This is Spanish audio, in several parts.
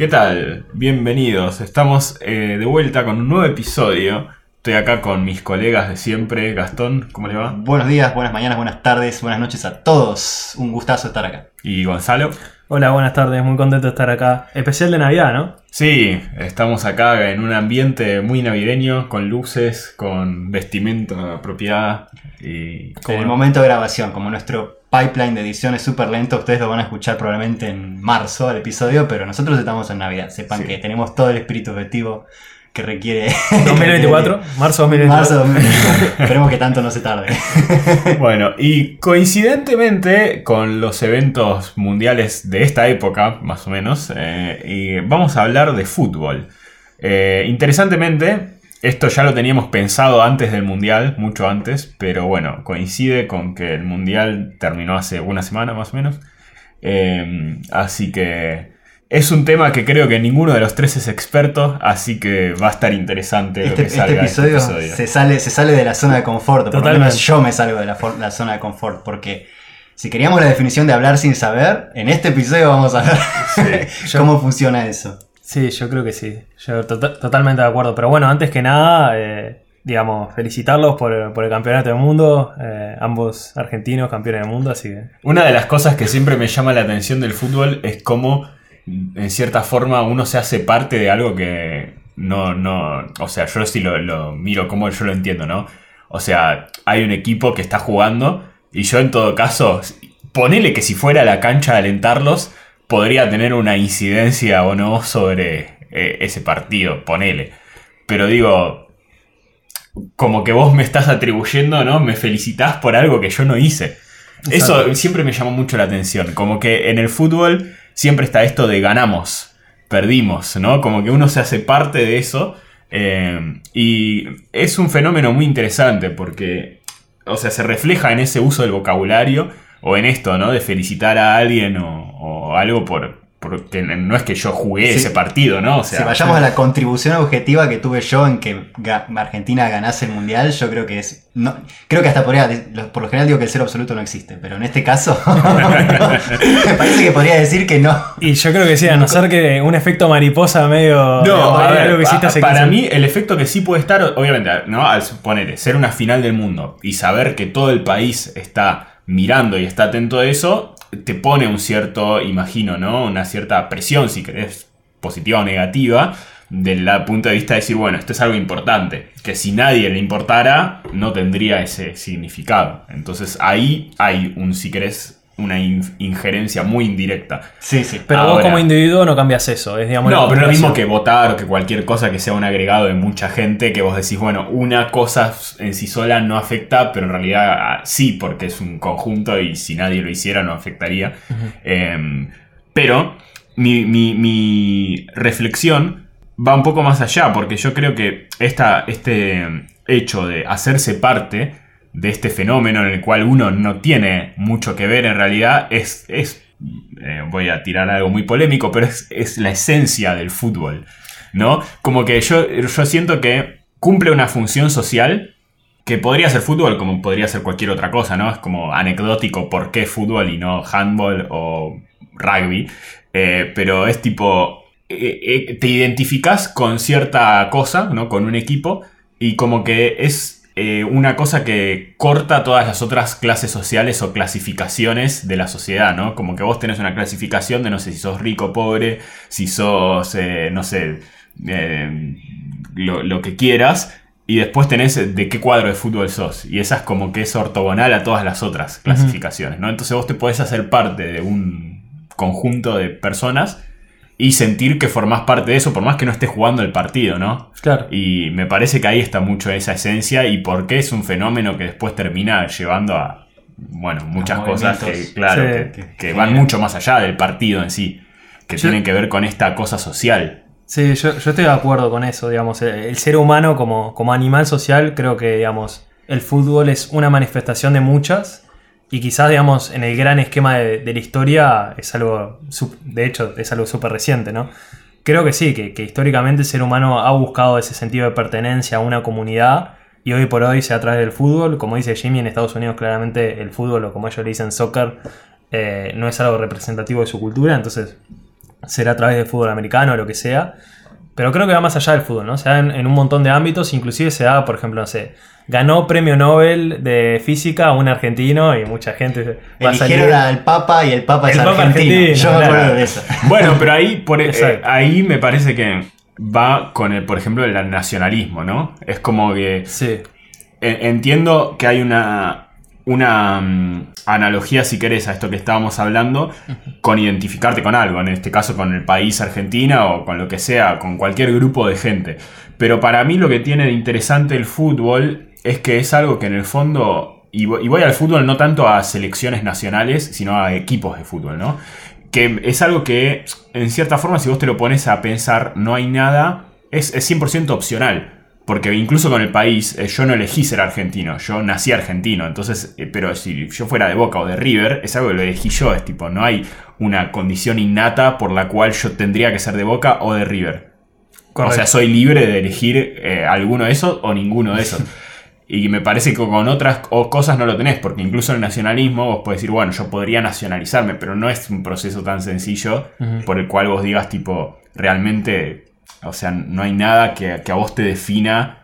¿Qué tal? Bienvenidos. Estamos eh, de vuelta con un nuevo episodio. Estoy acá con mis colegas de siempre. Gastón, ¿cómo le va? Buenos días, buenas mañanas, buenas tardes, buenas noches a todos. Un gustazo estar acá. Y Gonzalo. Hola, buenas tardes, muy contento de estar acá. Especial de Navidad, ¿no? Sí, estamos acá en un ambiente muy navideño, con luces, con vestimenta apropiada. Y En el momento de grabación, como nuestro pipeline de edición es súper lento, ustedes lo van a escuchar probablemente en marzo el episodio, pero nosotros estamos en Navidad. Sepan Sí. que tenemos todo el espíritu festivo que requiere. 2024, marzo 2024. Marzo 2024. Esperemos que tanto no se tarde. Bueno, y coincidentemente con los eventos mundiales de esta época, más o menos, eh, y vamos a hablar de fútbol. Eh, interesantemente, esto ya lo teníamos pensado antes del mundial, mucho antes, pero bueno, coincide con que el mundial terminó hace una semana más o menos. Eh, así que es un tema que creo que ninguno de los tres es experto, así que va a estar interesante lo Este, que este salga episodio, este episodio. Se, sale, se sale de la zona de confort. Por lo Totalmente. menos yo me salgo de la, for- la zona de confort. Porque si queríamos la definición de hablar sin saber, en este episodio vamos a ver cómo funciona eso. Sí, yo creo que sí. Yo to- totalmente de acuerdo. Pero bueno, antes que nada, eh, digamos, felicitarlos por, por el campeonato del mundo. eh, ambos argentinos campeones del mundo, así que. Una de las cosas que siempre me llama la atención del fútbol es cómo, en cierta forma, uno se hace parte de algo que no, no, o sea, yo sí lo, lo miro como yo lo entiendo, ¿no? O sea, hay un equipo que está jugando y yo en todo caso, ponele que si fuera a la cancha a alentarlos, podría tener una incidencia o no sobre eh, ese partido, ponele. Pero digo, como que vos me estás atribuyendo, ¿no? Me felicitas por algo que yo no hice. Eso siempre me llamó mucho la atención. Como que en el fútbol siempre está esto de ganamos, perdimos, ¿no? Como que uno se hace parte de eso. eh, y es un fenómeno muy interesante porque, o sea, se refleja en ese uso del vocabulario o en esto, ¿no? De felicitar a alguien o, o algo por... Porque no es que yo jugué Sí. ese partido, ¿no? O sea, si vayamos a la contribución objetiva que tuve yo en que Argentina ganase el mundial, yo creo que es. No, creo que hasta podría. Por lo general digo que el cero absoluto no existe, pero en este caso. me parece que podría decir que no. Y yo creo que sí, a no ser que un efecto mariposa medio. No, digamos, a ver, algo que hace para 15 mí el efecto que sí puede estar, obviamente, ¿no? Al suponer ser una final del mundo y saber que todo el país está mirando y está atento a eso, te pone un cierto, imagino, ¿no? Una cierta presión, si querés, positiva o negativa, del punto de vista de decir, bueno, esto es algo importante, que si nadie le importara, no tendría ese significado. Entonces ahí hay un, si querés, una in- injerencia muy indirecta. Sí, sí. Pero vos como individuo no cambias eso. Es, digamos, No, pero lo mismo que votar o que cualquier cosa que sea un agregado de mucha gente, que vos decís, bueno, una cosa en sí sola no afecta, pero en realidad ah, sí, porque es un conjunto y si nadie lo hiciera no afectaría. Eh, pero mi, mi- mi reflexión va un poco más allá, porque yo creo que esta, este hecho de hacerse parte de este fenómeno en el cual uno no tiene mucho que ver en realidad es, es eh, voy a tirar algo muy polémico, pero es, es la esencia del fútbol, ¿no? Como que yo, yo siento que cumple una función social que podría ser fútbol como podría ser cualquier otra cosa, ¿no? Es como anecdótico por qué fútbol y no handball o rugby, Eh, pero es tipo, eh, te identificas con cierta cosa, ¿no? Con un equipo y como que es eh, una cosa que corta todas las otras clases sociales o clasificaciones de la sociedad, ¿no? Como que vos tenés una clasificación de no sé si sos rico o pobre, si sos, eh, no sé, eh, lo, lo que quieras. Y después tenés de qué cuadro de fútbol sos. Y esa es como que es ortogonal a todas las otras clasificaciones, ¿no? Entonces vos te podés hacer parte de un conjunto de personas y sentir que formás parte de eso, por más que no estés jugando el partido, ¿no? Claro. Y me parece que ahí está mucho esa esencia y por qué es un fenómeno que después termina llevando a, bueno, muchas A cosas que, claro, Sí. que, Que- que que- van mucho más allá del partido en sí, que Yo- tienen que ver con esta cosa social. Sí, yo, yo estoy de acuerdo con eso, digamos. El, el ser humano como, como animal social, creo que, digamos, el fútbol es una manifestación de muchas. Y quizás, digamos, en el gran esquema de, la historia es algo, de hecho, es algo súper reciente, ¿no? creo que sí, que, que históricamente el ser humano ha buscado ese sentido de pertenencia a una comunidad y hoy por hoy se a través del fútbol. Como dice Jimmy, en Estados Unidos claramente el fútbol, o como ellos le dicen soccer, eh, no es algo representativo de su cultura, entonces será a través del fútbol americano o lo que sea. Pero creo que va más allá del fútbol, ¿no? Se da en, en un montón de ámbitos, inclusive se da, por ejemplo, no sé, ganó premio Nobel de física un argentino y mucha gente va a salir. Eligieron al Papa y el Papa es Papa argentino. argentino, Yo me claro. acuerdo de eso. Bueno, pero ahí, por, eh, Exacto. ahí me parece que va con el, por ejemplo, el nacionalismo, ¿no? Es como que Sí, en- entiendo que hay una, una mm, analogía, si querés, a esto que estábamos hablando, con identificarte con algo, en este caso con el país Argentina o con lo que sea, con cualquier grupo de gente. Pero para mí lo que tiene de interesante el fútbol es que es algo que en el fondo, y voy, y voy al fútbol no tanto a selecciones nacionales, sino a equipos de fútbol, ¿no? Que es algo que, en cierta forma, si vos te lo pones a pensar, no hay nada, es, es 100% opcional. Porque incluso con el país, eh, yo no elegí ser argentino, yo nací argentino. Entonces, eh, pero si yo fuera de Boca o de River, es algo que lo elegí yo. Es tipo, no hay una condición innata por la cual yo tendría que ser de Boca o de River. O sea, soy libre de elegir eh, alguno de esos o ninguno de esos. Y me parece que con otras cosas no lo tenés, porque incluso en el nacionalismo vos podés decir, bueno, yo podría nacionalizarme, pero no es un proceso tan sencillo por el cual vos digas, tipo, realmente, o sea, no hay nada que, que a vos te defina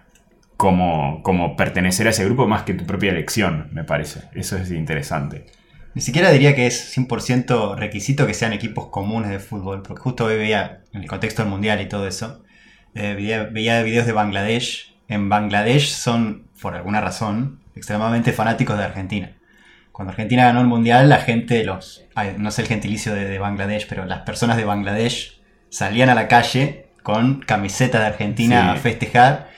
como, como pertenecer a ese grupo más que tu propia elección, me parece. Eso es interesante. Ni siquiera diría que es 100% requisito que sean equipos comunes de fútbol, porque justo hoy veía, en el contexto del mundial y todo eso, eh, veía, veía videos de Bangladesh. En Bangladesh son, por alguna razón, extremadamente fanáticos de Argentina. Cuando Argentina ganó el mundial, la gente, los, no sé el gentilicio de Bangladesh, pero las personas de Bangladesh salían a la calle con camisetas de Argentina Sí. a festejar.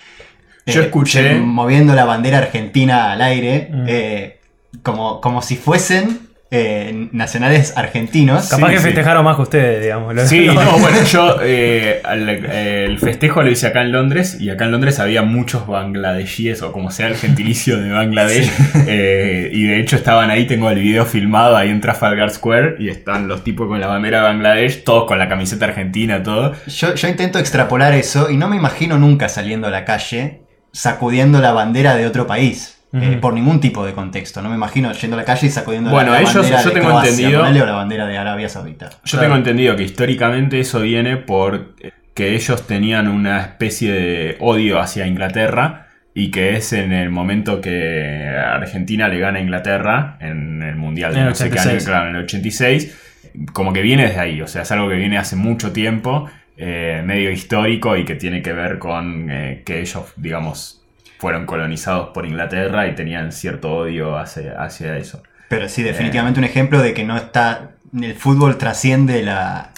Yo escuché- moviendo la bandera argentina al aire, Mm. eh, como, como si fuesen eh, nacionales argentinos. Capaz Sí, que sí. festejaron más que ustedes, digamos. Sí, no, bueno, yo eh, al- el festejo lo hice acá en Londres y acá en Londres había muchos bangladeshíes o como sea el gentilicio de Bangladesh eh, y de hecho estaban ahí, tengo el video filmado ahí en Trafalgar Square y están los tipos con la bandera de Bangladesh, todos con la camiseta argentina, todo. Yo, yo intento extrapolar eso y no me imagino nunca saliendo a la calle sacudiendo la bandera de otro país. Eh, por ningún tipo de contexto. No me imagino yendo a la calle y sacudiendo Bueno, la, la ellos- bandera yo de tengo Croacia, entendido- o la bandera de Arabia Saudita. Yo Claro. tengo entendido que históricamente eso viene por eh, que ellos tenían una especie de odio hacia Inglaterra y que es en el momento que Argentina le gana a Inglaterra en el Mundial de no sé qué año, 86. claro, en el 86, como que viene desde ahí, o sea, es algo que viene hace mucho tiempo, eh, medio histórico y que tiene que ver con eh, que ellos, digamos, fueron colonizados por Inglaterra y tenían cierto odio hacia, hacia eso. Pero sí, definitivamente un ejemplo de que no está. El fútbol trasciende la.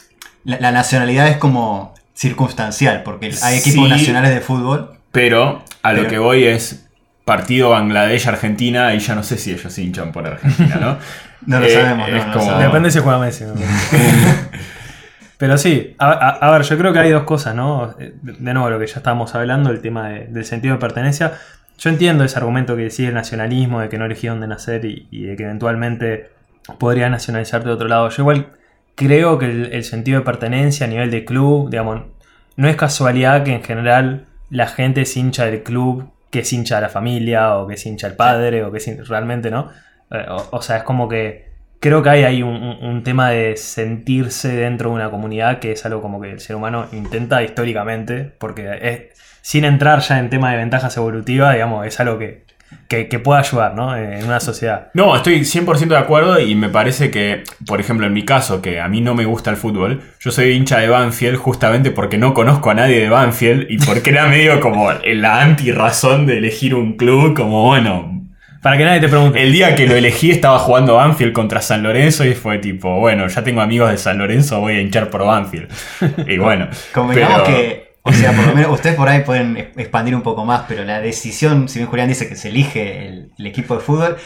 La, la nacionalidad es como circunstancial, porque hay equipos Sí. nacionales de fútbol. Pero a lo que voy es partido Bangladesh-Argentina y ya no sé si ellos hinchan por Argentina, ¿no? No lo Eh, sabemos, no, es no lo como- sabemos. Depende si juega Messi. Pero sí, a, a- a ver, yo creo que hay dos cosas, ¿no? Eh, De nuevo, lo que ya estábamos hablando, el tema de- del sentido de pertenencia. Yo entiendo ese argumento que decía el nacionalismo, de que no elegí dónde nacer y, y de que eventualmente podría nacionalizarte de otro lado. Yo igual creo que el, el sentido de pertenencia a nivel de club, digamos, no es casualidad que en general la gente es hincha del club, que es hincha de la familia, o que es hincha del padre, o que es hin- realmente, ¿no? Eh, o, o sea, es como que creo que hay ahí un, tema de sentirse dentro de una comunidad que es algo como que el ser humano intenta históricamente, porque sin entrar ya en tema de ventajas evolutivas, digamos, es algo que, que, que puede ayudar, ¿no? En una sociedad. No, estoy 100% de acuerdo y me parece que, por ejemplo, en mi caso, que a mí no me gusta el fútbol, yo soy hincha de Banfield justamente porque no conozco a nadie de Banfield y porque era medio como la anti-razón de elegir un club, como bueno, Para que nadie te pregunte. El día que lo elegí estaba jugando Banfield contra San Lorenzo y fue tipo, bueno, ya tengo amigos de San Lorenzo, voy a hinchar por Banfield. Y bueno. Convengamos pero- que, o sea, por lo menos ustedes por ahí pueden expandir un poco más, pero la decisión, si bien Julián dice que se elige el, el equipo de fútbol,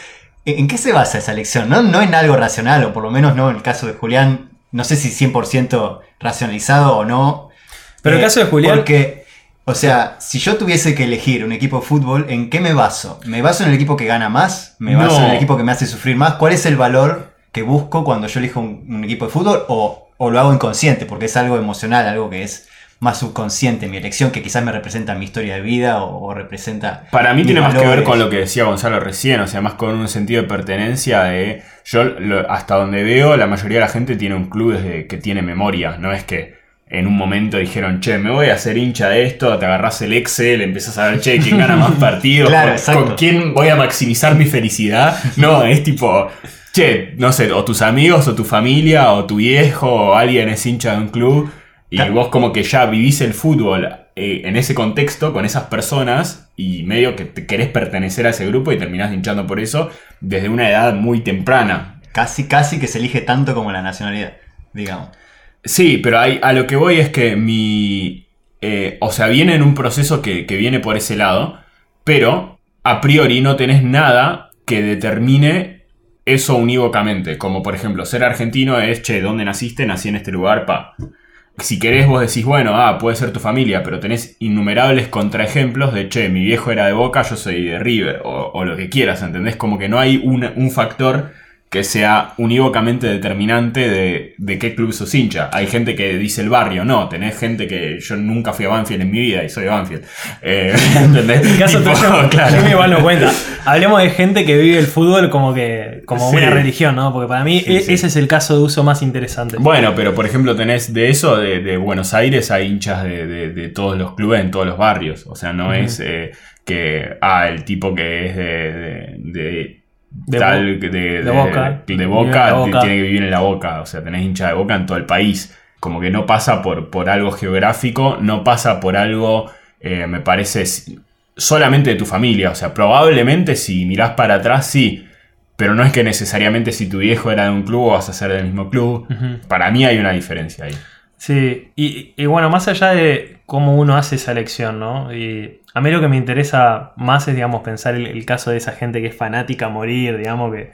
¿en en qué se basa esa elección? No, no en algo racional, o por lo menos no en el caso de Julián, no sé si 100% racionalizado o no. Pero el Eh, caso de Julián- Porque, o sea, si yo tuviese que elegir un equipo de fútbol, ¿en qué me baso? ¿Me baso en el equipo que gana más? ¿Me baso No. en el equipo que me hace sufrir más? ¿Cuál es el valor que busco cuando yo elijo un, un equipo de fútbol? ¿O o lo hago inconsciente, porque es algo emocional, algo que es más subconsciente, mi elección que quizás me representa mi historia de vida o, o representa... Para mí tiene más que ver con lo que decía Gonzalo recién, o sea, más con un sentido de pertenencia de... Yo lo- hasta donde veo, la mayoría de la gente tiene un club desde que tiene memoria, no es que en un momento dijeron, che, me voy a hacer hincha de esto, te agarrás el Excel, empiezas a ver, che, quién gana más partidos, Claro, con, quién voy a maximizar mi felicidad. No, es tipo, che, no sé, o tus amigos, o tu familia, o tu viejo, o alguien es hincha de un club, y Claro. vos como que ya vivís el fútbol eh, en ese contexto, con esas personas, y medio que te querés pertenecer a ese grupo y terminás hinchando por eso desde una edad muy temprana. Casi, casi que se elige tanto como la nacionalidad, digamos. Sí, pero hay, a lo que voy es que mi... eh, o sea, viene en un proceso que, que viene por ese lado, pero a priori no tenés nada que determine eso unívocamente. Como por ejemplo, ser argentino es, che, ¿dónde naciste? Nací en este lugar, pa. Si querés vos decís, bueno, ah, puede ser tu familia, pero tenés innumerables contraejemplos de, che, mi viejo era de Boca, yo soy de River, o, o lo que quieras, ¿entendés? Como que no hay un, un factor que sea unívocamente determinante de, de qué club sos hincha. Hay gente que dice el barrio, no, tenés gente que yo nunca fui a Banfield en mi vida y soy de Banfield. Eh, ¿Entendés? En caso Tipo, tuyo, claro. yo igual no cuenta. Hablemos de gente que vive el fútbol como que como Sí. una religión, ¿no? Porque para mí Sí, e- sí. ese es el caso de uso más interesante. Bueno, pero por ejemplo tenés de eso, de, de Buenos Aires hay hinchas de, de- todos los clubes en todos los barrios. O sea, no es eh, que, ah, el tipo que es de... de- tal, de, de- de Boca. de tiene que vivir en la Boca. O sea, tenés hincha de Boca en todo el país. Como que no pasa por, por algo geográfico, no pasa por algo, eh, me parece, solamente de tu familia. O sea, probablemente si mirás para atrás, sí. Pero no es que necesariamente si tu viejo era de un club vas a ser del mismo club. Para mí hay una diferencia ahí. Sí, y, y bueno, más allá de cómo uno hace esa elección, ¿no? Y a mí lo que me interesa más es, digamos, pensar el, el caso de esa gente que es fanática a morir, digamos, que,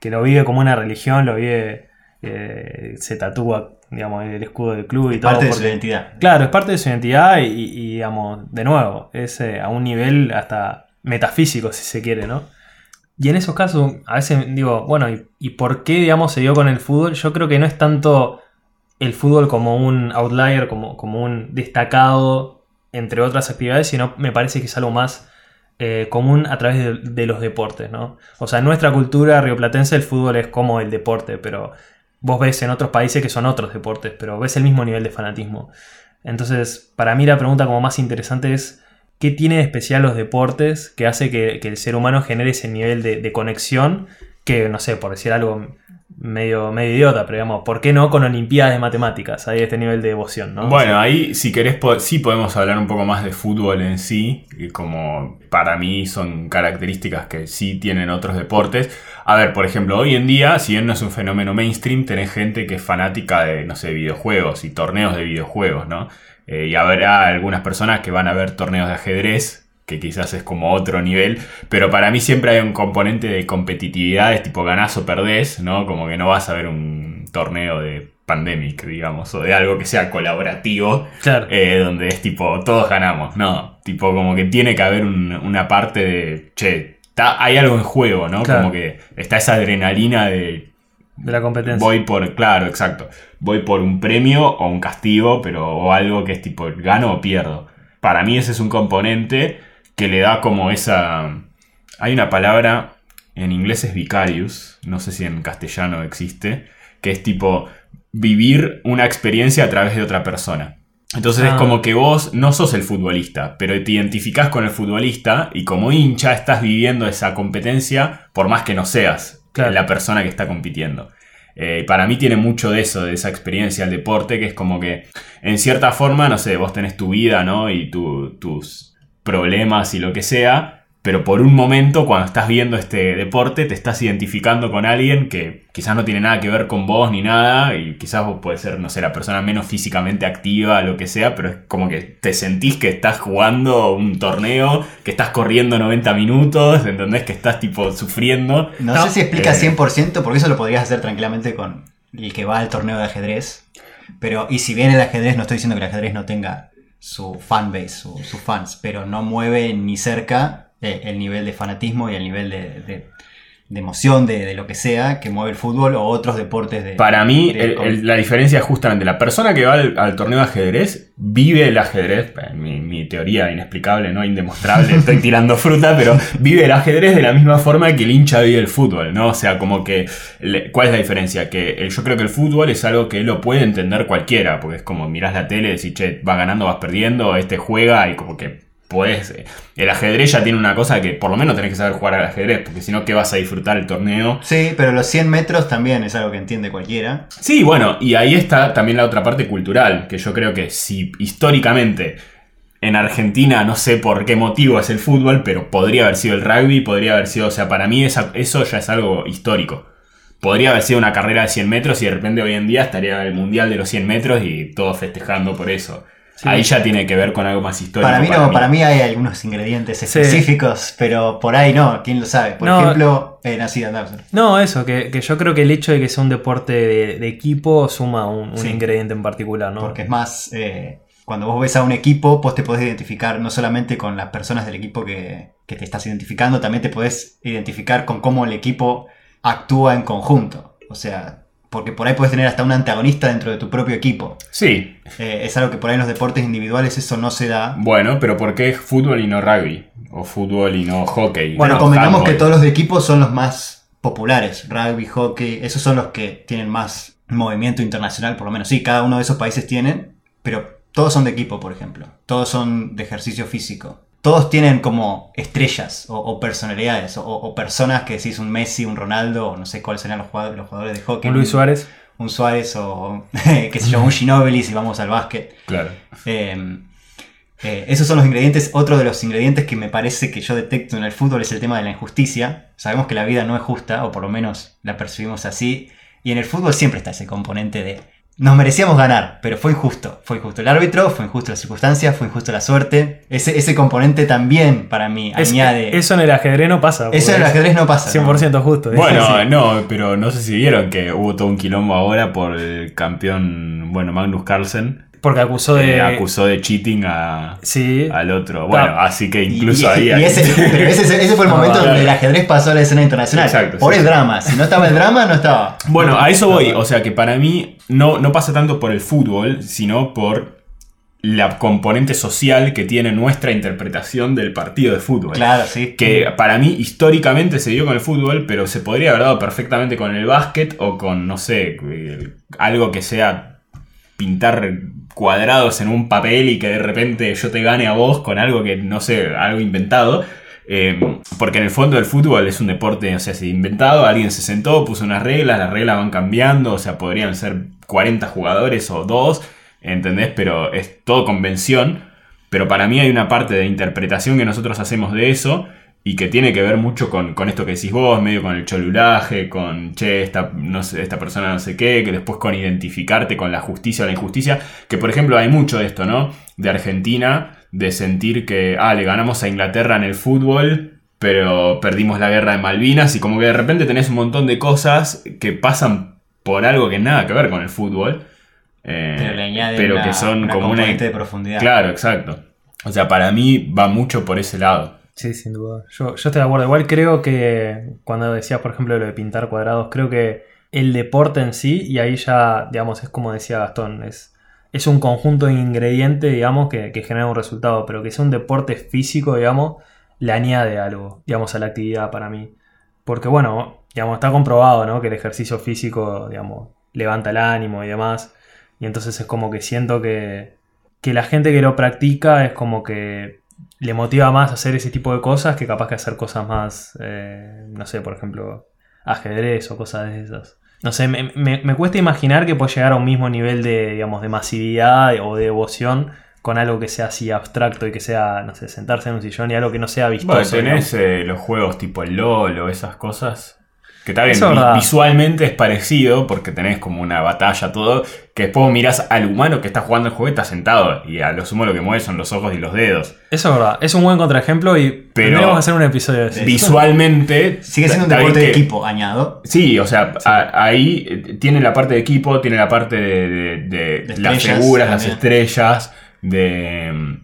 que lo vive como una religión, lo vive, eh, se tatúa, digamos, el escudo del club y todo. Parte de su identidad. Claro, es parte de su identidad y, y, digamos, de nuevo, es eh, a un nivel hasta metafísico, si se quiere, ¿no? Y en esos casos, a veces digo, bueno, ¿y, y por qué, digamos, se dio con el fútbol? Yo creo que no es tanto el fútbol como un outlier, como, como un destacado entre otras actividades, sino me parece que es algo más eh, común a través de, los deportes, ¿no? O sea, en nuestra cultura rioplatense el fútbol es como el deporte, pero vos ves en otros países que son otros deportes, pero ves el mismo nivel de fanatismo. Entonces, para mí la pregunta como más interesante es, ¿qué tiene de especial los deportes que hace que, que el ser humano genere ese nivel de, de conexión? Que, no sé, por decir algo medio, medio idiota, pero digamos, ¿por qué no con Olimpiadas de Matemáticas? Hay este nivel de devoción, ¿no? Bueno, ahí si querés po- sí podemos hablar un poco más de fútbol en sí, y como para mí son características que sí tienen otros deportes. A ver, por ejemplo, hoy en día, si bien no es un fenómeno mainstream, tenés gente que es fanática de, no sé, videojuegos y torneos de videojuegos, ¿no? Eh, y habrá algunas personas que van a ver torneos de ajedrez, que quizás es como otro nivel, pero para mí siempre hay un componente de competitividad, es tipo ganás o perdés, ¿no? Como que no vas a ver un torneo de Pandemic, digamos, o de algo que sea colaborativo, Claro. eh, donde es tipo, todos ganamos, no, tipo como que tiene que haber un- una parte de, che, hay algo en juego, ¿no? Claro. Como que está esa adrenalina de, de la competencia. voy por, claro, exacto, voy por un premio o un castigo, pero o algo que es tipo, gano o pierdo. Para mí ese es un componente que le da como esa... Hay una palabra, en inglés es vicarious, no sé si en castellano existe, que es tipo vivir una experiencia a través de otra persona. Entonces es Ah. como que vos no sos el futbolista, pero te identificás con el futbolista y como hincha estás viviendo esa competencia por más que no seas Claro. la persona que está compitiendo. Eh, para mí tiene mucho de eso, de esa experiencia el deporte, que es como que en cierta forma, no sé, vos tenés tu vida, ¿no? Y tu- tus problemas y lo que sea, pero por un momento cuando estás viendo este deporte te estás identificando con alguien que quizás no tiene nada que ver con vos ni nada, y quizás vos puedes ser, no sé, la persona menos físicamente activa, lo que sea, pero es como que te sentís que estás jugando un torneo, que estás corriendo 90 minutos, ¿entendés? Que estás tipo sufriendo. No, No, sé si explica eh. 100%, porque eso lo podrías hacer tranquilamente con el que va al torneo de ajedrez. Pero, y si bien el ajedrez, no estoy diciendo que el ajedrez no tenga su fanbase, su- sus fans, pero no mueve ni cerca eh, el nivel de fanatismo y el nivel de, de- de emoción, de, de lo que sea, que mueve el fútbol o otros deportes de... Para mí, de- el- el- la diferencia es justamente la persona que va al, al torneo de ajedrez vive el ajedrez. eh, Mi, mi teoría inexplicable, no indemostrable, estoy tirando fruta, pero vive el ajedrez de la misma forma que el hincha vive el fútbol, ¿no? O sea, como que. ¿Cuál es la diferencia? Que el- yo creo que el fútbol es algo que lo puede entender cualquiera, porque es como mirás la tele y decís, che, vas ganando, vas perdiendo, este juega y como que. Eh, el ajedrez ya tiene una cosa que por lo menos tenés que saber jugar al ajedrez, porque si no, ¿qué vas a disfrutar el torneo? Sí, pero los 100 metros también es algo que entiende cualquiera. Sí, bueno, y ahí está también la otra parte cultural, que yo creo que si históricamente en Argentina, no sé por qué motivo es el fútbol, pero podría haber sido el rugby, podría haber sido, o sea, para mí esa- eso ya es algo histórico. Podría haber sido una carrera de 100 metros y de repente hoy en día estaría el Mundial de los 100 metros y todos festejando por eso. Sí. Ahí ya tiene que ver con algo más histórico. Para mí no, para mí hay algunos ingredientes Sí. específicos, pero por ahí no, quién lo sabe. Por No. ejemplo, eh, andá, sí. No, eso, que, que yo creo que el hecho de que sea un deporte de, de equipo suma un, un Sí. ingrediente en particular, ¿no? Porque es más, eh, cuando vos ves a un equipo, vos te podés identificar no solamente con las personas del equipo que, que te estás identificando, también te podés identificar con cómo el equipo actúa en conjunto. O sea, porque por ahí puedes tener hasta un antagonista dentro de tu propio equipo. Sí, Eh, es algo que por ahí en los deportes individuales eso no se da. bueno, pero ¿por qué fútbol y no rugby? O fútbol y no hockey. Bueno, No, convengamos que todos los de equipo son los más populares. Rugby, hockey, esos son los que tienen más movimiento internacional, por lo menos. Sí, cada uno de esos países tienen, pero todos son de equipo, por ejemplo. Todos son de ejercicio físico. Todos tienen como estrellas o, o personalidades o, o personas que decís un Messi, un Ronaldo, o no sé cuáles serían los jugadores, los jugadores de hockey. Un Luis Suárez. Un Suárez o, qué sé yo, un Ginóbili si vamos al básquet. Claro. Eh, eh, esos son los ingredientes. Otro de los ingredientes que me parece que yo detecto en el fútbol es el tema de la injusticia. Sabemos que la vida no es justa, o por lo menos la percibimos así. Y en el fútbol siempre está ese componente de nos merecíamos ganar, pero fue injusto. Fue injusto el árbitro, fue injusto las circunstancias, fue injusto la suerte. Ese, ese componente también para mí Es- añade. eso en el ajedrez no pasa. eso en el ajedrez no pasa. es ¿no? 100% justo. Bueno, Sí. no, pero no sé si vieron que hubo todo un quilombo ahora por el campeón, bueno, Magnus Carlsen, Porque acusó de. acusó de cheating a, Sí. al otro. Bueno, así que incluso y, ahí... y ese, pero ese, ese fue el momento donde el ajedrez pasó a la escena internacional. Exacto, por sí, el sí. drama. Si no estaba el drama, no estaba. Bueno, a eso voy. O sea que para mí no, no pasa tanto por el fútbol, sino por la componente social que tiene nuestra interpretación del partido de fútbol. Claro, sí. Que para mí históricamente se dio con el fútbol, pero se podría haber dado perfectamente con el básquet o con, no sé, algo que sea pintar cuadrados en un papel y que de repente yo te gane a vos con algo que, no sé, algo inventado. Eh, porque en el fondo el fútbol es un deporte, o sea, se inventado, alguien se sentó, puso unas reglas, las reglas van cambiando, o sea, podrían ser 40 jugadores o dos, ¿entendés? Pero es todo convención. Pero para mí hay una parte de interpretación que nosotros hacemos de eso y que tiene que ver mucho con, con esto que decís vos, medio con el cholulaje, con, che, esta, no sé, esta persona no sé qué, que después con identificarte con la justicia o la injusticia, que por ejemplo hay mucho de esto, ¿no? De Argentina, de sentir que, ah, le ganamos a Inglaterra en el fútbol, pero perdimos la guerra de Malvinas y como que de repente tenés un montón de cosas que pasan por algo que nada que ver con el fútbol. eh, Pero le añade pero una, que son una como una... de profundidad. Claro, exacto. O sea, para mí va mucho por ese lado. Sí, sin duda. Yo, yo estoy de acuerdo. Igual creo que cuando decías, por ejemplo, lo de pintar cuadrados, creo que el deporte en sí, y ahí ya, digamos, es como decía Gastón, es, es un conjunto de ingredientes, digamos, que, que genera un resultado, pero que sea un deporte físico, digamos, le añade algo, digamos, a la actividad para mí. Porque, bueno, digamos, está comprobado, ¿no? Que el ejercicio físico, digamos, levanta el ánimo y demás. Y entonces es como que siento que, que la gente que lo practica es como que le motiva más hacer ese tipo de cosas que capaz que hacer cosas más, eh, no sé, por ejemplo, ajedrez o cosas de esas. No sé, me, me- me cuesta imaginar que puede llegar a un mismo nivel de, digamos, de masividad o de devoción con algo que sea así abstracto y que sea, no sé, sentarse en un sillón y algo que no sea vistoso. Bueno, tenés eh, los juegos tipo el LOL o esas cosas. Que está bien, Eso vi- visualmente es parecido porque tenés como una batalla, todo. Que después mirás al humano que está jugando el juego y está sentado. Y a lo sumo lo que mueve son los ojos y los dedos. Eso es verdad, es un buen contraejemplo y Pero- tendremos que hacer un episodio de eso. Visualmente. Sigue siendo un está bien deporte de que- equipo, añado. Sí, o sea, a- ahí eh, tiene la parte de equipo, tiene la parte de, de- de De las estrellas figuras, las también. estrellas, de,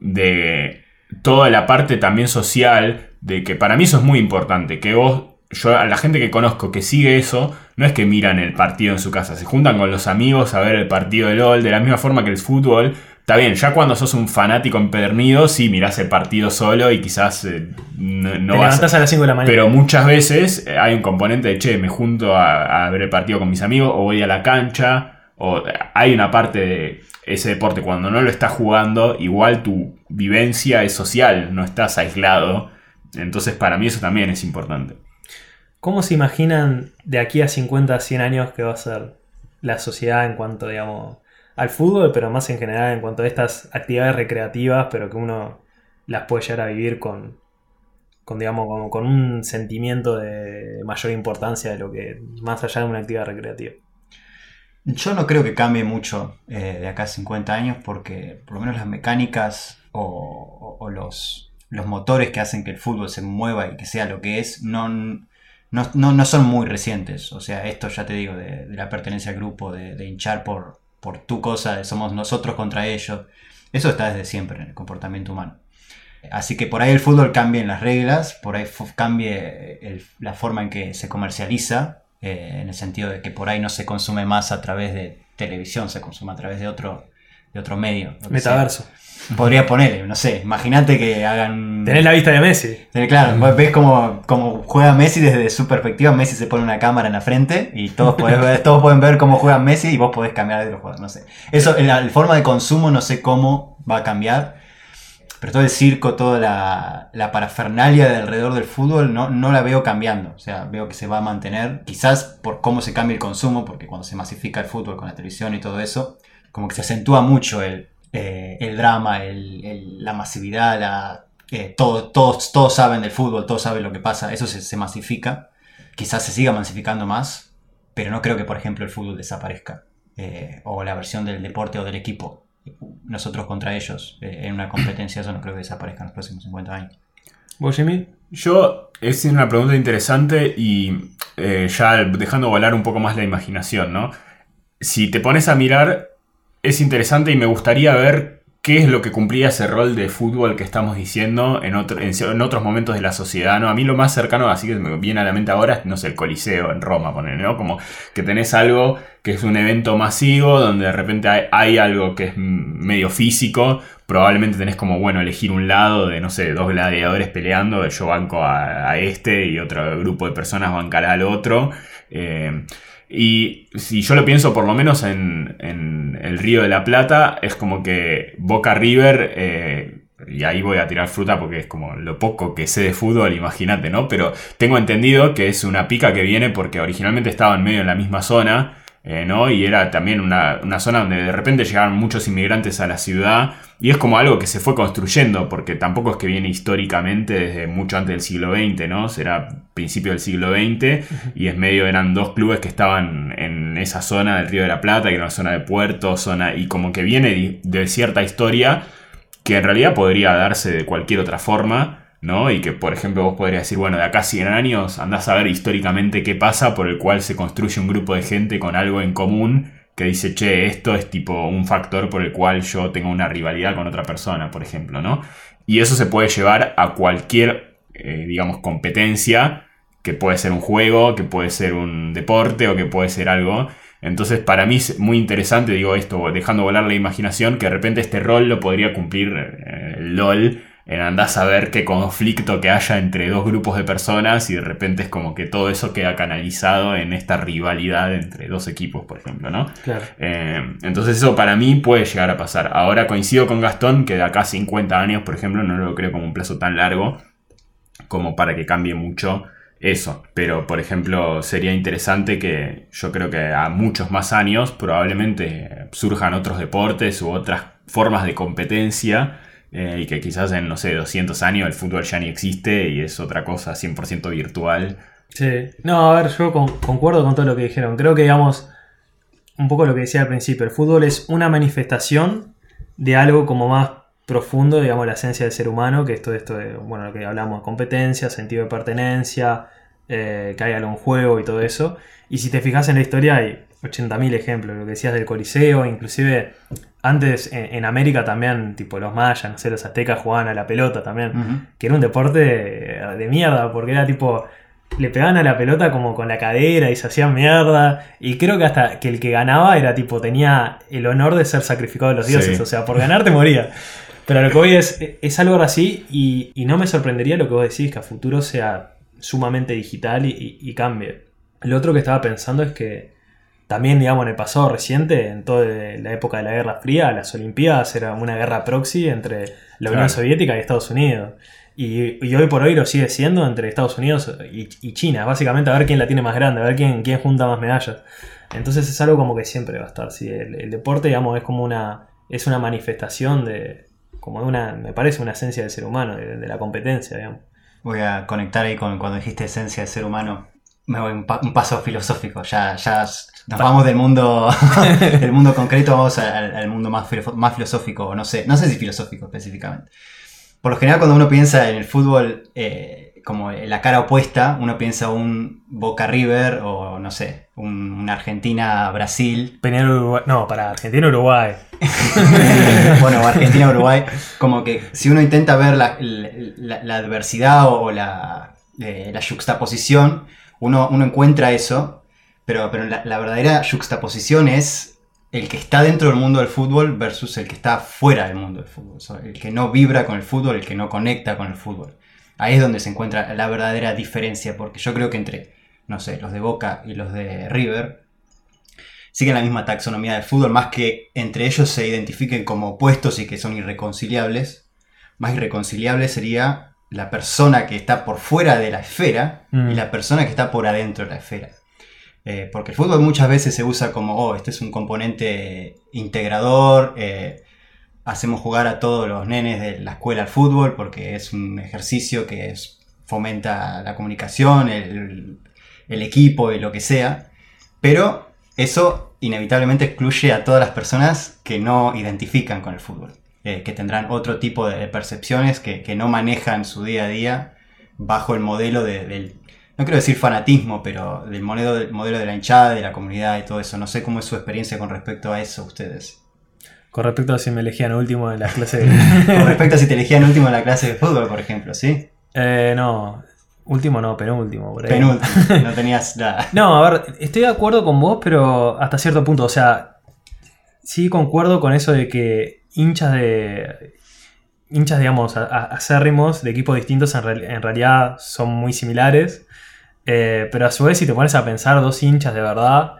de toda la parte también social, de que para mí eso es muy importante, que vos yo a la gente que conozco que sigue eso, no es que miran el partido en su casa, se juntan con los amigos a ver el partido de LOL, de la misma forma que el fútbol. Está bien, ya cuando sos un fanático empedernido, sí mirás el partido solo y quizás eh, no, no Te vas a las 5 de la mañana. pero muchas veces eh, hay un componente de, che, me junto a, a ver el partido con mis amigos o voy a la cancha. O eh, hay una parte de ese deporte, cuando no lo estás jugando, igual tu vivencia es social, no estás aislado. Entonces para mí eso también es importante. ¿Cómo se imaginan de aquí a 50, 100 años que va a ser la sociedad en cuanto, digamos, al fútbol, pero más en general en cuanto a estas actividades recreativas, pero que uno las puede llegar a vivir con, con digamos, con, con un sentimiento de mayor importancia de lo que, más allá de una actividad recreativa? Yo no creo que cambie mucho eh, de acá a 50 años porque por lo menos las mecánicas o, o- o los, los motores que hacen que el fútbol se mueva y que sea lo que es no, no, no- no son muy recientes. O sea, esto ya te digo, de, de la pertenencia al grupo, de, de hinchar por, por tu cosa, somos nosotros contra ellos. Eso está desde siempre en el comportamiento humano. Así que por ahí el fútbol cambie en las reglas, por ahí cambie la forma en que se comercializa, eh, en el sentido de que por ahí no se consume más a través de televisión, se consume a través de otro, de otro medio. sea. Podría ponerle, no sé, imagínate que hagan... Tenés la vista de Messi. Claro, vos ves como, como juega Messi desde su perspectiva. Messi se pone una cámara en la frente y todos, podés ver- todos pueden ver cómo juega Messi y vos podés cambiar de los juegos. No sé. Eso, la, la forma de consumo no sé cómo va a cambiar. Pero todo el circo, toda la, la parafernalia de alrededor del fútbol no, no la veo cambiando. O sea, veo que se va a mantener. Quizás por cómo se cambia el consumo, porque cuando se masifica el fútbol con la televisión y todo eso, como que se acentúa mucho el, eh, el drama, el- el- la masividad, la, eh, todo- todos, todos saben del fútbol, todos saben lo que pasa, eso se, se masifica. Quizás se siga masificando más, pero no creo que, por ejemplo, el fútbol desaparezca. eh, o la versión del deporte o del equipo, nosotros contra ellos, eh, en una competencia, eso no creo que desaparezca en los próximos 50 años. ¿Vos, Jimmy? Yo, es una pregunta interesante y eh, ya dejando volar un poco más la imaginación, ¿no? Si te pones a mirar, es interesante y me gustaría ver qué es lo que cumplía ese rol de fútbol que estamos diciendo en, otro- en, en otros momentos de la sociedad, ¿no? A mí lo más cercano, así que me viene a la mente ahora, es, no sé, el Coliseo en Roma, poner, ¿no? Como que tenés algo que es un evento masivo, donde de repente hay, algo que es medio físico, probablemente tenés como, bueno, elegir un lado de, no sé, dos gladiadores peleando, yo banco a, a este y otro grupo de personas bancará al otro. eh, y si yo lo pienso por lo menos en, el Río de la Plata, es como que Boca River, eh, y ahí voy a tirar fruta porque es como lo poco que sé de fútbol, imagínate, ¿no? Pero tengo entendido que es una pica que viene porque originalmente estaba en medio en la misma zona, eh, ¿no? Y era también una, una zona donde de repente llegaron muchos inmigrantes a la ciudad y es como algo que se fue construyendo porque tampoco es que viene históricamente desde mucho antes del siglo XX, ¿no? Será principio del siglo XX y es medio eran dos clubes que estaban en esa zona del Río de la Plata, que era una zona de puerto, zona y como que viene de- de cierta historia que en realidad podría darse de cualquier otra forma, ¿no? Y que, por ejemplo, vos podrías decir, bueno, de acá a 100 años andás a ver históricamente qué pasa por el cual se construye un grupo de gente con algo en común que dice, che, esto es tipo un factor por el cual yo tengo una rivalidad con otra persona, por ejemplo, ¿no? Y eso se puede llevar a cualquier, eh, digamos, competencia, que puede ser un juego, que puede ser un deporte o que puede ser algo. Entonces, para mí es muy interesante, digo esto, dejando volar la imaginación, que de repente este rol lo podría cumplir eh, LOL, en andás a ver qué conflicto que haya entre dos grupos de personas y de repente es como que todo eso queda canalizado en esta rivalidad entre dos equipos, por ejemplo, ¿no? Claro. Eh, entonces eso para mí puede llegar a pasar. Ahora coincido con Gastón que de acá a 50 años, por ejemplo, no lo creo como un plazo tan largo como para que cambie mucho eso. Pero, por ejemplo, sería interesante que yo creo que a muchos más años probablemente surjan otros deportes u otras formas de competencia. Eh, y que quizás en, no sé, 200 años el fútbol ya ni existe y es otra cosa 100% virtual. Sí. No, a ver, yo con- concuerdo con todo lo que dijeron. Creo que, digamos, un poco lo que decía al principio, el fútbol es una manifestación de algo como más profundo, digamos, la esencia del ser humano, que es todo esto de, bueno, lo que hablamos, competencia, sentido de pertenencia, eh, que haya algún juego y todo eso. Y si te fijas en la historia hay 80.000 ejemplos, lo que decías del Coliseo, inclusive antes en, en América también, tipo los mayas, no sé, los aztecas jugaban a la pelota también que era un deporte de, de mierda, porque era tipo, le pegaban a la pelota como con la cadera y se hacían mierda. Y creo que hasta que el que ganaba era tipo, tenía el honor de ser sacrificado de los dioses. Sí. O sea, por ganar te moría. Pero lo que voy es, es algo así y, y no me sorprendería lo que vos decís, que a futuro sea sumamente digital y, y- y cambie. Lo otro que estaba pensando es que también, digamos, en el pasado reciente, en toda la época de la Guerra Fría, las Olimpiadas era una guerra proxy entre la Unión Claro. Soviética y Estados Unidos. Y, y hoy por hoy lo sigue siendo entre Estados Unidos y, y China. Básicamente a ver quién la tiene más grande, a ver quién, quién junta más medallas. Entonces es algo como que siempre va a estar. ¿sí? El, el deporte, digamos, es como una. es una manifestación de. como de una. me parece una esencia del ser humano, de, de la competencia, digamos. Voy a conectar ahí con cuando dijiste esencia del ser humano. Me voy un, pa- un paso filosófico. Ya, ya nos vamos del mundo, del mundo concreto, vamos al, al mundo más, filofo- más filosófico. No sé, no sé si filosófico específicamente. Por lo general, cuando uno piensa en el fútbol eh, como en la cara opuesta, uno piensa un Boca River o no sé, un, un Argentina Brasil. Uruguay. No, para Argentina Uruguay. bueno, Argentina-Uruguay, como que si uno intenta ver la, la- la adversidad o la, eh, la juxtaposición, uno, uno encuentra eso, pero, pero la, la verdadera juxtaposición es el que está dentro del mundo del fútbol versus el que está fuera del mundo del fútbol, o sea, el que no vibra con el fútbol, el que no conecta con el fútbol. Ahí es donde se encuentra la verdadera diferencia, porque yo creo que entre, no sé, los de Boca y los de River, siguen la misma taxonomía del fútbol, más que entre ellos se identifiquen como opuestos y que son irreconciliables. Más irreconciliable sería la persona que está por fuera de la esfera Mm. y la persona que está por adentro de la esfera. Eh, porque el fútbol muchas veces se usa como, oh, este es un componente integrador, eh, hacemos jugar a todos los nenes de la escuela al fútbol porque es un ejercicio que es- fomenta la comunicación, el, equipo y lo que sea. Pero eso inevitablemente excluye a todas las personas que no identifican con el fútbol, eh, que tendrán otro tipo de percepciones, que, no manejan su día a día bajo el modelo de- del, no quiero decir fanatismo, pero del modelo, del modelo de la hinchada, de la comunidad y todo eso. No sé cómo es su experiencia con respecto a eso ustedes. Con respecto a si me elegían último en las clases de. Con respecto a si te elegían último en la clase de fútbol, por ejemplo, ¿sí? Eh, no, último no, penúltimo. Por ahí. Penúltimo, no tenías la... No, a ver, estoy de acuerdo con vos, pero hasta cierto punto. O sea, sí concuerdo con eso de que hinchas de. hinchas, digamos, acérrimos de equipos distintos en realidad son muy similares. Eh, pero a su vez, si te pones a pensar dos hinchas de verdad,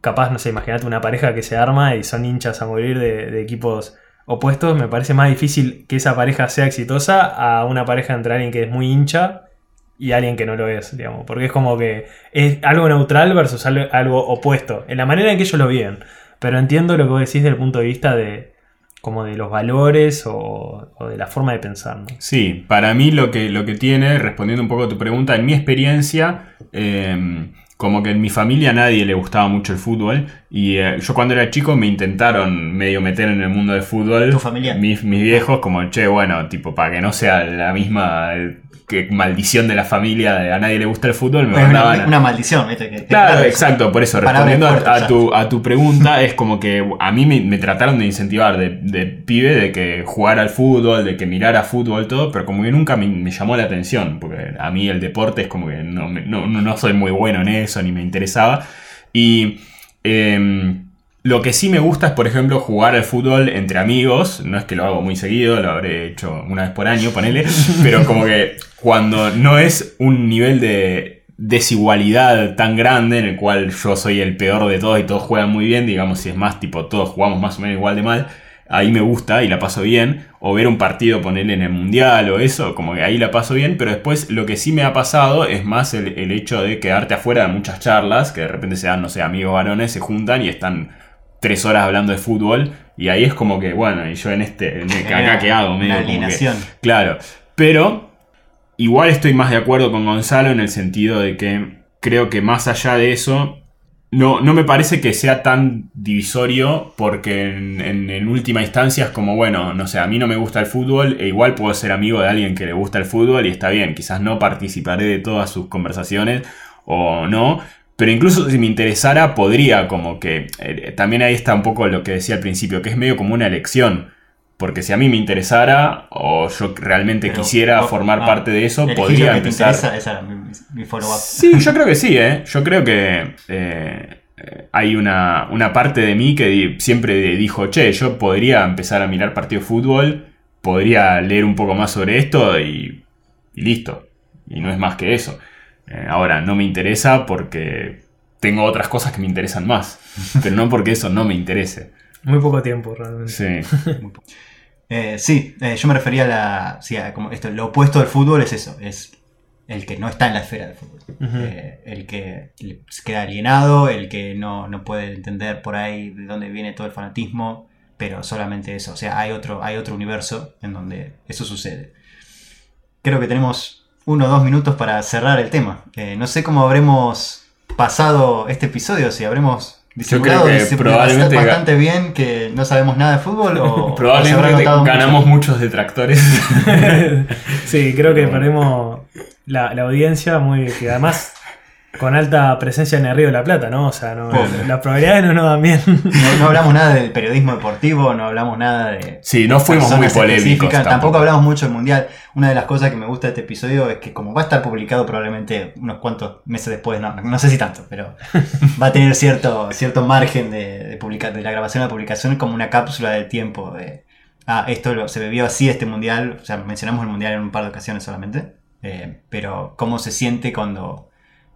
capaz, no sé, imagínate una pareja que se arma y son hinchas a morir de, equipos opuestos, me parece más difícil que esa pareja sea exitosa a una pareja entre alguien que es muy hincha y alguien que no lo es, digamos. Porque es como que es algo neutral versus algo, algo opuesto, en la manera en que ellos lo viven. Pero entiendo lo que vos decís desde el punto de vista de como de los valores o, o de la forma de pensar, ¿no? Sí, para mí lo que, lo que tiene, respondiendo un poco a tu pregunta, en mi experiencia, eh, como que en mi familia a nadie le gustaba mucho el fútbol y eh, yo cuando era chico me intentaron medio meter en el mundo del fútbol. ¿Tu familia? Mis, mis viejos como, che, bueno, tipo, para que no sea la misma eh, que maldición de la familia, de a nadie le gusta el fútbol, me una, mandaban... a- una maldición, ¿viste? Que- que- Claro, exacto, por eso, respondiendo fuerte, a, tu, a tu pregunta, es como que a mí me, me trataron de incentivar de, de pibe, de que jugara al fútbol, de que mirara fútbol, todo, pero como que nunca me, me llamó la atención, porque a mí el deporte es como que no, no- no soy muy bueno en eso, ni me interesaba. Y em, lo que sí me gusta es, por ejemplo, jugar al fútbol entre amigos. No es que lo hago muy seguido, lo habré hecho una vez por año, ponele. Pero como que cuando no es un nivel de desigualdad tan grande en el cual yo soy el peor de todos y todos juegan muy bien, digamos, si es más tipo todos jugamos más o menos igual de mal, ahí me gusta y la paso bien. O ver un partido, ponerle en el mundial o eso, como que ahí la paso bien. Pero después lo que sí me ha pasado es más el, el hecho de quedarte afuera de muchas charlas, que de repente se dan, no sé, amigos varones, se juntan y están tres horas hablando de fútbol. Y ahí es como que, bueno, y yo en este, en el- acá qué hago, medio Una como que- alienación. Claro, pero igual estoy más de acuerdo con Gonzalo en el sentido de que creo que más allá de eso, no, no me parece que sea tan divisorio porque en, en- en última instancia es como, bueno, no sé, a mí no me gusta el fútbol e igual puedo ser amigo de alguien que le gusta el fútbol y está bien, quizás no participaré de todas sus conversaciones o no. Pero incluso si me interesara, podría como que... eh, también ahí está un poco lo que decía al principio, que es medio como una elección. Porque si a mí me interesara o yo realmente Pero, quisiera formar ah, parte de eso, podría empezar. interesa, esa era mi, follow-up. Sí, yo creo que sí, ¿eh? Yo creo que eh, hay una, una parte de mí que siempre dijo, che, yo podría empezar a mirar partido de fútbol, podría leer un poco más sobre esto y, y listo. Y no es más que eso. Eh, ahora, no me interesa porque tengo otras cosas que me interesan más, pero no porque eso no me interese. Muy poco tiempo, realmente. Sí. Eh, sí, eh, yo me refería a la. sí, a como esto, lo opuesto del fútbol es eso, es el que no está en la esfera del fútbol. Eh, el que se queda alienado, el que no, no puede entender por ahí de dónde viene todo el fanatismo, pero solamente eso. O sea, hay otro, hay otro universo en donde eso sucede. Creo que tenemos uno o dos minutos para cerrar el tema. Eh, no sé cómo habremos pasado este episodio, si habremos disimulado probablemente bastante bien que no sabemos nada de fútbol o, Probablemente mucho. ganamos muchos detractores. sí, creo que perdimos la, la audiencia muy. que además con alta presencia en el Río de la Plata, ¿no? O sea, no, Pobre. las probabilidades no nos dan bien. No, no hablamos nada del periodismo deportivo, no hablamos nada de. Sí, no fuimos muy polémicos. Tampoco. tampoco. hablamos mucho del mundial. Una de las cosas que me gusta de este episodio es que, como va a estar publicado probablemente unos cuantos meses después, no, no sé si tanto, pero va a tener cierto, cierto margen de, de, publicar, de la grabación a la publicación como una cápsula de tiempo. De, ah, esto lo- se bebió así este mundial. O sea, mencionamos el mundial en un par de ocasiones solamente. eh, pero, ¿cómo se siente cuando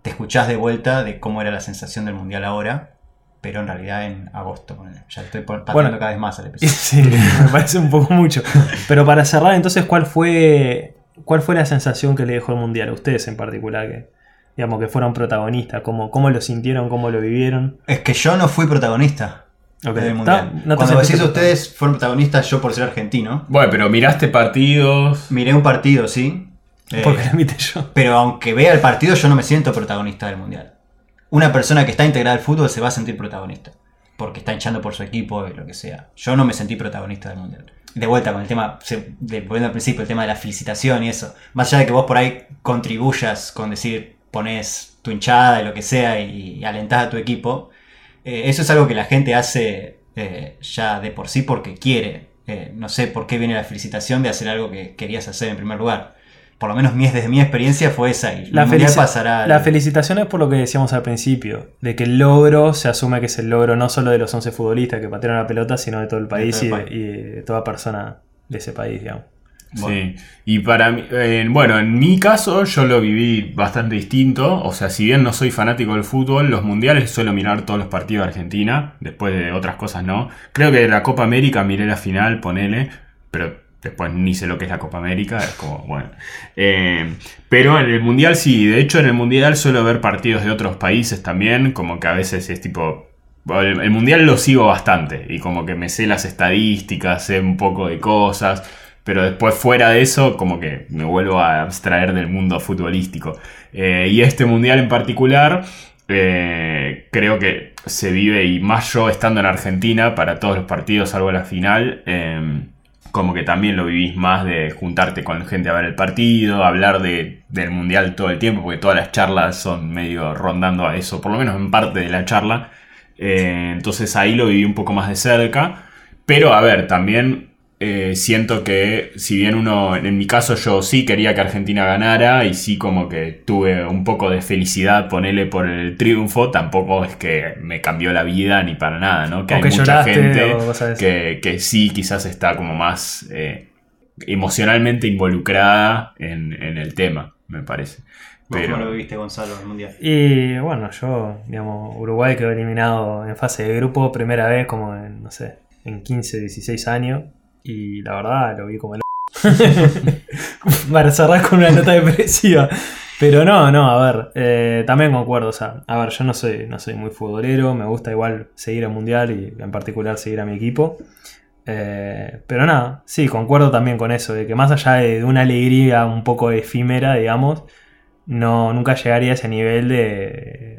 te escuchás de vuelta de cómo era la sensación del mundial ahora? Pero en realidad en agosto. Ya estoy pateando Bueno, cada vez más al episodio. Sí, me parece un poco mucho. Pero para cerrar, entonces, ¿cuál fue, ¿cuál fue la sensación que le dejó el Mundial a ustedes en particular? Que, digamos, que fueron protagonistas. ¿Cómo, cómo lo sintieron? ¿Cómo lo vivieron? Es que yo no fui protagonista Ok, del está- mundial. no Cuando decís ustedes fueron protagonistas, yo por ser argentino, Bueno, pero miraste partidos. miré un partido, sí. Eh, Porque invité yo. pero aunque vea el partido, yo no me siento protagonista del mundial. Una persona que está integrada al fútbol se va a sentir protagonista. Porque está hinchando por su equipo y lo que sea. Yo no me sentí protagonista del mundial. De vuelta con el tema, de- volviendo al principio, el tema de la felicitación y eso. Más allá de que vos por ahí contribuyas con decir, pones tu hinchada y lo que sea y, y alentás a tu equipo, eh, eso es algo que la gente hace eh, ya de por sí porque quiere. No sé por qué viene la felicitación de hacer algo que querías hacer en primer lugar. Por lo menos mi, desde mi experiencia fue esa. Y La, pasará. la felicitación es por lo que decíamos al principio, de que el logro se asume que es el logro no solo de los 11 futbolistas que patearon la pelota, sino de todo el país, todo el y, de toda persona de ese país, digamos. Bueno. Sí, y para mí, eh, bueno, en mi caso yo lo viví bastante distinto, o sea, si bien no soy fanático del fútbol, los mundiales suelo mirar todos los partidos de Argentina, después de otras cosas no. Creo que la Copa América miré la final, ponele, pero después ni sé lo que es la Copa América, es como, bueno. Eh, pero en el mundial sí, de hecho en el mundial suelo ver partidos de otros países también, como que a veces es tipo... El, mundial lo sigo bastante y como que me sé las estadísticas, sé un poco de cosas, pero después fuera de eso como que me vuelvo a abstraer del mundo futbolístico. Eh, y este mundial en particular eh, creo que se vive, y más yo estando en Argentina, para todos los partidos salvo la final, eh, como que también lo vivís más de juntarte con gente a ver el partido, hablar de, del mundial todo el tiempo, porque todas las charlas son medio rondando a eso, por lo menos en parte de la charla. Eh, entonces ahí lo viví un poco más de cerca. Pero a ver, también eh, siento que si bien uno, en mi caso yo sí quería que Argentina ganara y sí como que tuve un poco de felicidad ponerle por el triunfo, tampoco es que me cambió la vida ni para nada, ¿no? Que O hay que mucha lloraste gente que, que sí quizás está como más eh, emocionalmente involucrada en, en el tema, me parece. ¿Vos Pero, ¿Cómo lo viviste, Gonzalo, en el mundial? Y bueno, yo, digamos, Uruguay quedó eliminado en fase de grupo, primera vez como en, no sé, en 15, 16 años. Y la verdad lo vi como el... Para cerrar con una nota depresiva. Pero no, no, a ver, eh, también concuerdo, o sea, a ver, yo no soy, no soy muy futbolero, me gusta igual seguir al mundial y en particular seguir a mi equipo. Eh, pero nada, sí, concuerdo también con eso, de que más allá de, de una alegría un poco efímera, digamos, no, nunca llegaría a ese nivel de,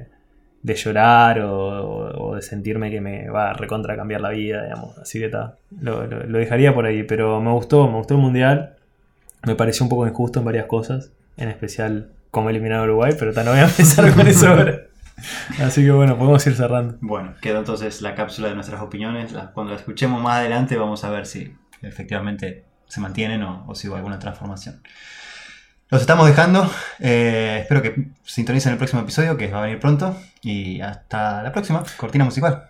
de llorar o, de sentirme que me va a recontra cambiar la vida, digamos. Así que lo, dejaría por ahí, pero me gustó, me gustó el mundial. Me pareció un poco injusto en varias cosas, en especial cómo eliminar a Uruguay, pero no voy a empezar con eso ahora. Así que bueno, podemos ir cerrando. Bueno, quedó entonces la cápsula de nuestras opiniones. Cuando la escuchemos más adelante vamos a ver si efectivamente se mantienen o, o si hubo alguna transformación. Los estamos dejando. eh, espero que sintonicen el próximo episodio, que va a venir pronto. Y hasta la próxima. Cortina musical.